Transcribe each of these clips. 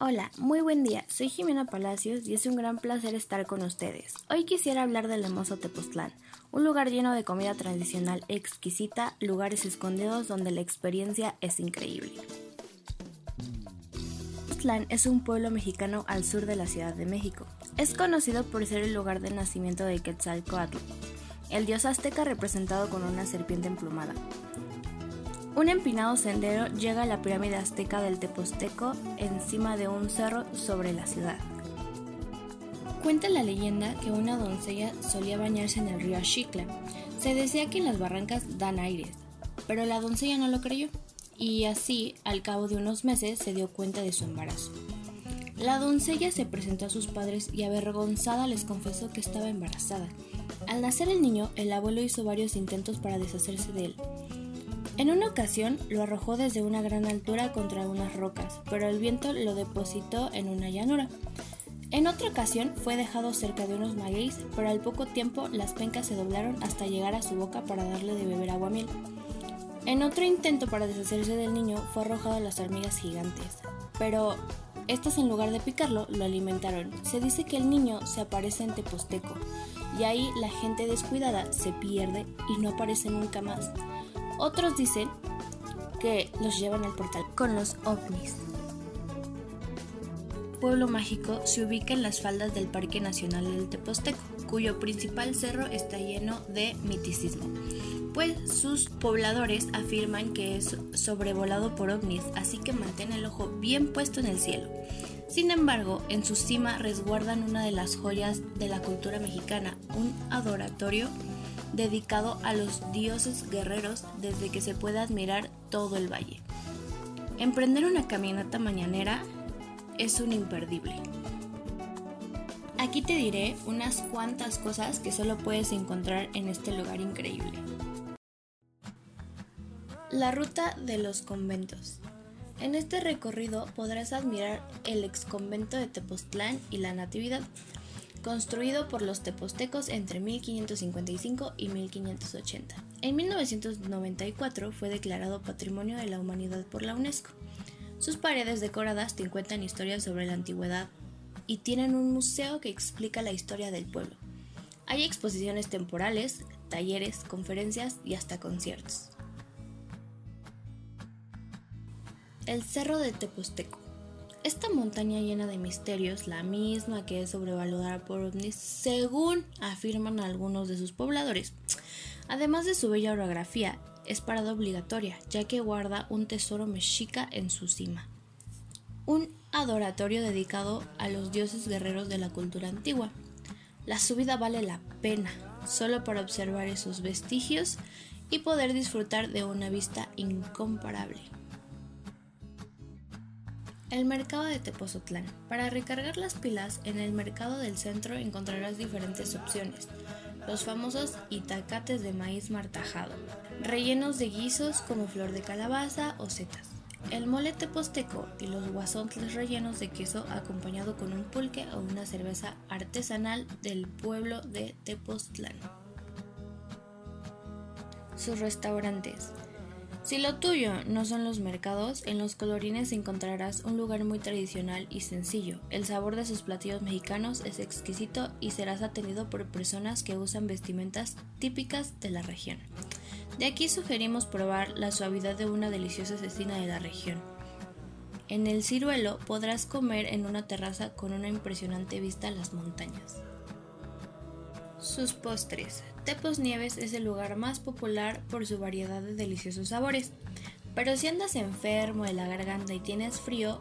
Hola, muy buen día. Soy Jimena Palacios y es un gran placer estar con ustedes. Hoy quisiera hablar del hermoso Tepoztlán, un lugar lleno de comida tradicional exquisita, lugares escondidos donde la experiencia es increíble. Tepoztlán es un pueblo mexicano al sur de la Ciudad de México. Es conocido por ser el lugar de nacimiento de Quetzalcoatl, el dios azteca representado con una serpiente emplumada. Un empinado sendero llega a la pirámide azteca del Teposteco encima de un cerro sobre la ciudad. Cuenta la leyenda que una doncella solía bañarse en el río Xicla. Se decía que en las barrancas dan aires, pero la doncella no lo creyó y así, al cabo de unos meses, se dio cuenta de su embarazo. La doncella se presentó a sus padres y avergonzada les confesó que estaba embarazada. Al nacer el niño, el abuelo hizo varios intentos para deshacerse de él, en una ocasión lo arrojó desde una gran altura contra unas rocas, pero el viento lo depositó en una llanura. En otra ocasión fue dejado cerca de unos magueyes, pero al poco tiempo las pencas se doblaron hasta llegar a su boca para darle de beber agua miel. En otro intento para deshacerse del niño fue arrojado a las hormigas gigantes, pero estas en lugar de picarlo lo alimentaron. Se dice que el niño se aparece en Teposteco y ahí la gente descuidada se pierde y no aparece nunca más. Otros dicen que los llevan al portal con los ovnis. Pueblo Mágico se ubica en las faldas del Parque Nacional del Teposteco, cuyo principal cerro está lleno de miticismo, pues sus pobladores afirman que es sobrevolado por ovnis, así que mantén el ojo bien puesto en el cielo. Sin embargo, en su cima resguardan una de las joyas de la cultura mexicana, un adoratorio dedicado a los dioses guerreros desde que se puede admirar todo el valle. Emprender una caminata mañanera es un imperdible. Aquí te diré unas cuantas cosas que solo puedes encontrar en este lugar increíble. La ruta de los conventos. En este recorrido podrás admirar el ex convento de Tepoztlán y la Natividad, construido por los tepostecos entre 1555 y 1580. En 1994 fue declarado Patrimonio de la Humanidad por la UNESCO. Sus paredes decoradas te cuentan historias sobre la antigüedad y tienen un museo que explica la historia del pueblo. Hay exposiciones temporales, talleres, conferencias y hasta conciertos. El Cerro de Teposteco esta montaña llena de misterios, la misma que es sobrevalorada por ovnis, según afirman algunos de sus pobladores. Además de su bella orografía, es parada obligatoria, ya que guarda un tesoro mexica en su cima. Un adoratorio dedicado a los dioses guerreros de la cultura antigua. La subida vale la pena, solo para observar esos vestigios y poder disfrutar de una vista incomparable. El mercado de Tepozotlán. Para recargar las pilas, en el mercado del centro encontrarás diferentes opciones. Los famosos itacates de maíz martajado, rellenos de guisos como flor de calabaza o setas. El mole teposteco y los guasontles rellenos de queso acompañado con un pulque o una cerveza artesanal del pueblo de Tepoztlán. Sus restaurantes. Si lo tuyo no son los mercados, en los colorines encontrarás un lugar muy tradicional y sencillo. El sabor de sus platillos mexicanos es exquisito y serás atendido por personas que usan vestimentas típicas de la región. De aquí sugerimos probar la suavidad de una deliciosa cecina de la región. En el ciruelo podrás comer en una terraza con una impresionante vista a las montañas. Sus postres. Tepos Nieves es el lugar más popular por su variedad de deliciosos sabores. Pero si andas enfermo de la garganta y tienes frío,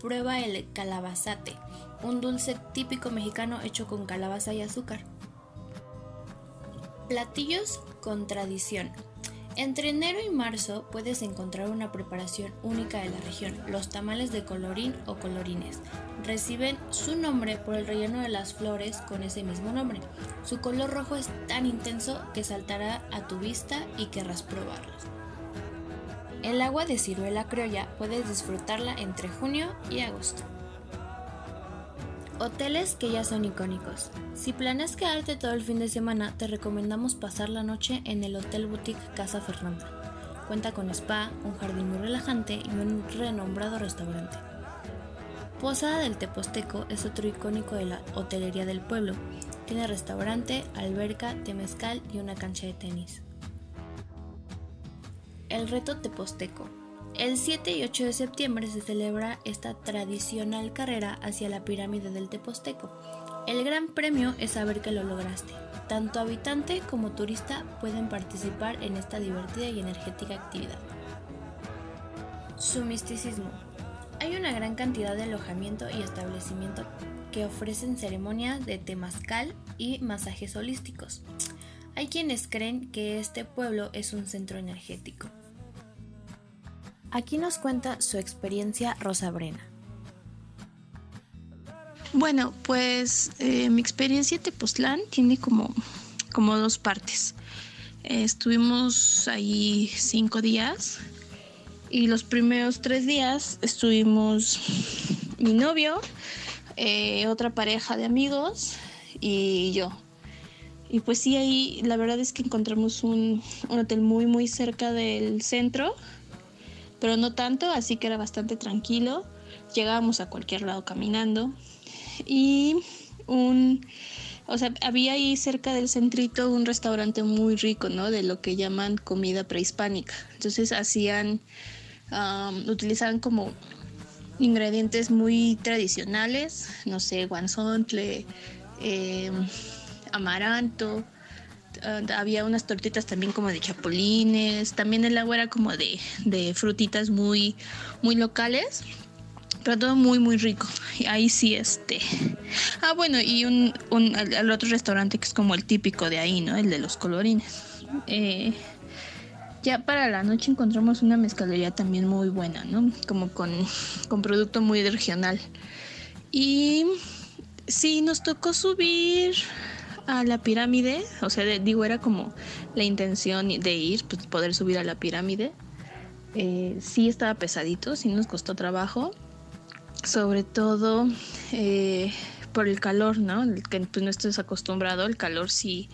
prueba el calabazate, un dulce típico mexicano hecho con calabaza y azúcar. Platillos con tradición. Entre enero y marzo puedes encontrar una preparación única de la región, los tamales de colorín o colorines. Reciben su nombre por el relleno de las flores con ese mismo nombre. Su color rojo es tan intenso que saltará a tu vista y querrás probarlos. El agua de ciruela criolla puedes disfrutarla entre junio y agosto. Hoteles que ya son icónicos. Si planeas quedarte todo el fin de semana, te recomendamos pasar la noche en el Hotel Boutique Casa Fernanda. Cuenta con spa, un jardín muy relajante y un renombrado restaurante. Posada del Teposteco es otro icónico de la hotelería del pueblo. Tiene restaurante, alberca, temezcal y una cancha de tenis. El reto Teposteco. El 7 y 8 de septiembre se celebra esta tradicional carrera hacia la pirámide del Teposteco. El gran premio es saber que lo lograste. Tanto habitante como turista pueden participar en esta divertida y energética actividad. Su misticismo. Hay una gran cantidad de alojamiento y establecimiento que ofrecen ceremonias de temazcal y masajes holísticos. Hay quienes creen que este pueblo es un centro energético. Aquí nos cuenta su experiencia Rosa Brena. Bueno, pues eh, mi experiencia en Tepoztlán tiene como, como dos partes. estuvimos ahí cinco días y los primeros tres días estuvimos mi novio, eh, otra pareja de amigos y yo. Y pues sí, ahí la verdad es que encontramos un hotel muy muy cerca del centro, pero no tanto, así que era bastante tranquilo. Llegábamos a cualquier lado caminando y un, o sea, había ahí cerca del centrito un restaurante muy rico, ¿no? De lo que llaman comida prehispánica. Entonces hacían, utilizaban como ingredientes muy tradicionales, no sé, guanzontle, em, amaranto, ah, había unas tortitas también como de chapulines, también el agua era como de, de frutitas muy, muy locales pero todo muy muy rico. Ahí sí este. Ah, bueno, y un, un el otro restaurante que es como el típico de ahí, ¿no? El de los colorines. Eh, ya para la noche encontramos una mezcalería también muy buena, ¿no? Como con, con producto muy regional. Y sí, nos tocó subir a la pirámide, o sea, digo, era como la intención de ir, pues poder subir a la pirámide. Eh, sí estaba pesadito, sí nos costó trabajo, sobre todo eh, por el calor, ¿no? Que pues, no estés acostumbrado, el calor sí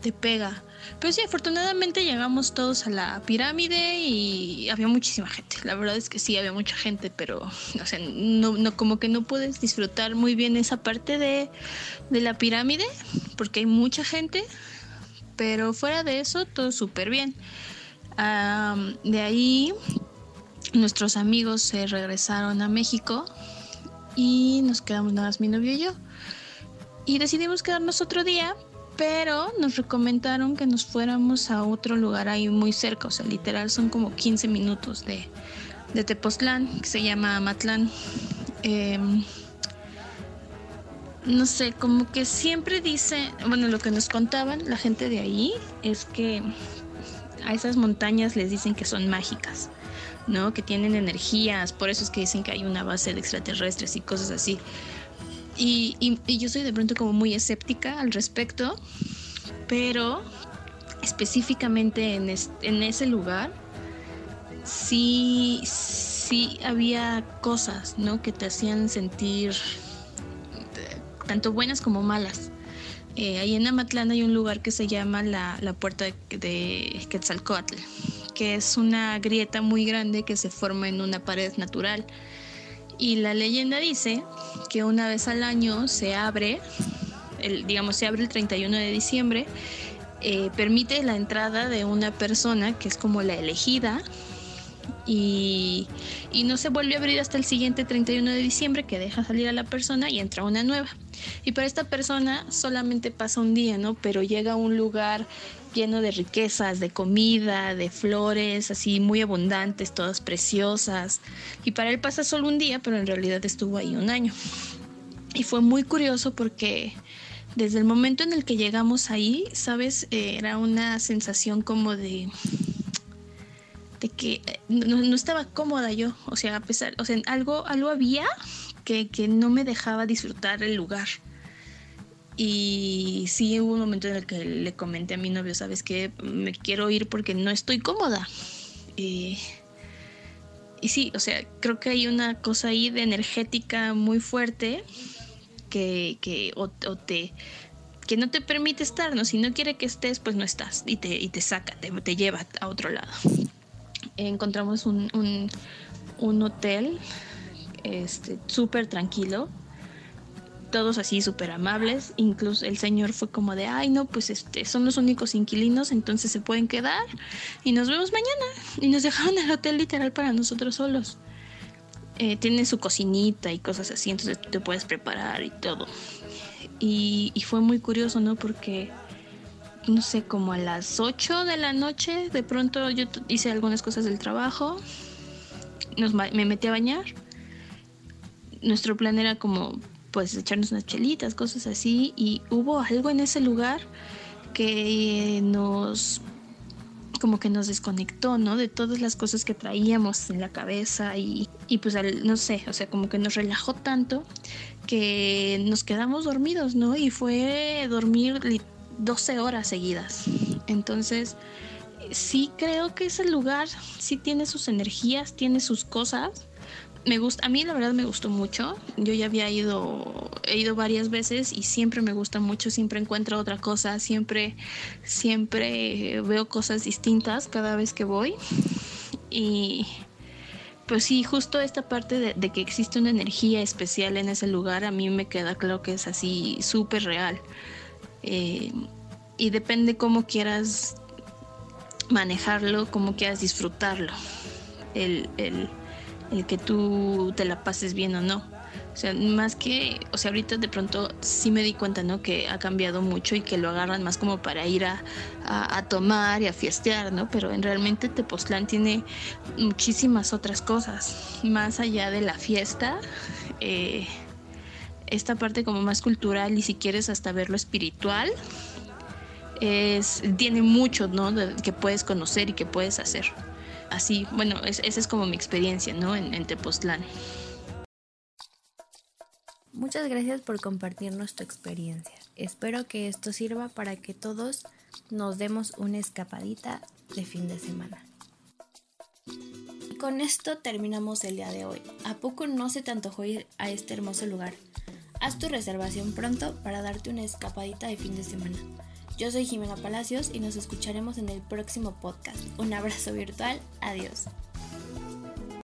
te pega. Pero sí, afortunadamente llegamos todos a la pirámide y había muchísima gente. La verdad es que sí, había mucha gente, pero no, como que no puedes disfrutar muy bien esa parte de, de la pirámide porque hay mucha gente. Pero fuera de eso, todo súper bien. de ahí nuestros amigos se regresaron a México y nos quedamos nada más mi novio y yo. Y decidimos quedarnos otro día, pero nos recomendaron que nos fuéramos a otro lugar ahí muy cerca, o sea, literal son como 15 minutos de, de Tepoztlán, que se llama Amatlán. Em, no sé, como que siempre dice, bueno, lo que nos contaban la gente de ahí es que a esas montañas les dicen que son mágicas. ¿no? Que tienen energías, por eso es que dicen que hay una base de extraterrestres y cosas así. Y, yo soy de pronto como muy escéptica al respecto, pero específicamente en, en ese lugar sí, sí había cosas, ¿no? Que te hacían sentir tanto buenas como malas. Eh, ahí en Amatlán hay un lugar que se llama la, Puerta de, de Quetzalcoatl que es una grieta muy grande que se forma en una pared natural. Y la leyenda dice que una vez al año se abre, el, digamos, se abre el 31 de diciembre, eh, permite la entrada de una persona que es como la elegida y, y, no se vuelve a abrir hasta el siguiente 31 de diciembre que deja salir a la persona y entra una nueva. Y para esta persona solamente pasa un día, ¿no? Pero llega a un lugar lleno de riquezas, de comida, de flores, así muy abundantes, todas preciosas. Y para él pasa solo un día, pero en realidad estuvo ahí un año. Y fue muy curioso porque desde el momento en el que llegamos ahí, sabes, eh, era una sensación como de de que eh, no, estaba cómoda yo, o sea, a pesar, o sea, algo, algo había que, que no me dejaba disfrutar el lugar. Y sí hubo un momento en el que le comenté a mi novio, sabes que me quiero ir porque no estoy cómoda. y sí, o sea, creo que hay una cosa ahí de energética muy fuerte que, que o, te que no te permite estar, ¿no? Si no quiere que estés, pues no estás y te, y te saca, te, te lleva a otro lado. Encontramos un, un, hotel este, súper tranquilo, todos así súper amables, incluso el señor fue como de, ay no, pues este, son los únicos inquilinos, entonces se pueden quedar y nos vemos mañana. Y nos dejaron el hotel literal para nosotros solos. Eh, tiene su cocinita y cosas así, entonces te puedes preparar y todo. Y, y, fue muy curioso, ¿no? Porque, no sé, como a las 8 de la noche, de pronto yo hice algunas cosas del trabajo, nos, me metí a bañar. Nuestro plan era como pues echarnos unas chelitas, cosas así, y hubo algo en ese lugar que nos como que nos desconectó, ¿no? De todas las cosas que traíamos en la cabeza y, y pues no sé, o sea, como que nos relajó tanto que nos quedamos dormidos, ¿no? Y fue dormir 12 horas seguidas. Entonces, sí creo que ese lugar sí tiene sus energías, tiene sus cosas, me gusta, a mí la verdad me gustó mucho. Yo ya había ido, he ido varias veces y siempre me gusta mucho, siempre encuentro otra cosa, siempre, siempre veo cosas distintas cada vez que voy. Y pues sí, justo esta parte de, que existe una energía especial en ese lugar, a mí me queda claro que es así súper real. Eh, y depende cómo quieras manejarlo, cómo quieras disfrutarlo. el, el el que tú te la pases bien o no. O sea, más que, o sea, ahorita de pronto sí me di cuenta, ¿no? Que ha cambiado mucho y que lo agarran más como para ir a, tomar y a fiestear, ¿no? Pero en realmente Tepoztlán tiene muchísimas otras cosas, más allá de la fiesta. Eh, esta parte como más cultural y si quieres hasta verlo espiritual, es, tiene mucho, ¿no? que puedes conocer y que puedes hacer así, bueno, esa es como mi experiencia, ¿no? En, en Tepoztlán. Muchas gracias por compartirnos tu experiencia. Espero que esto sirva para que todos nos demos una escapadita de fin de semana. Y con esto terminamos el día de hoy. ¿A poco no se te antojó ir a este hermoso lugar? Haz tu reservación pronto para darte una escapadita de fin de semana. Yo soy Jimena Palacios y nos escucharemos en el próximo podcast. Un abrazo virtual. Adiós.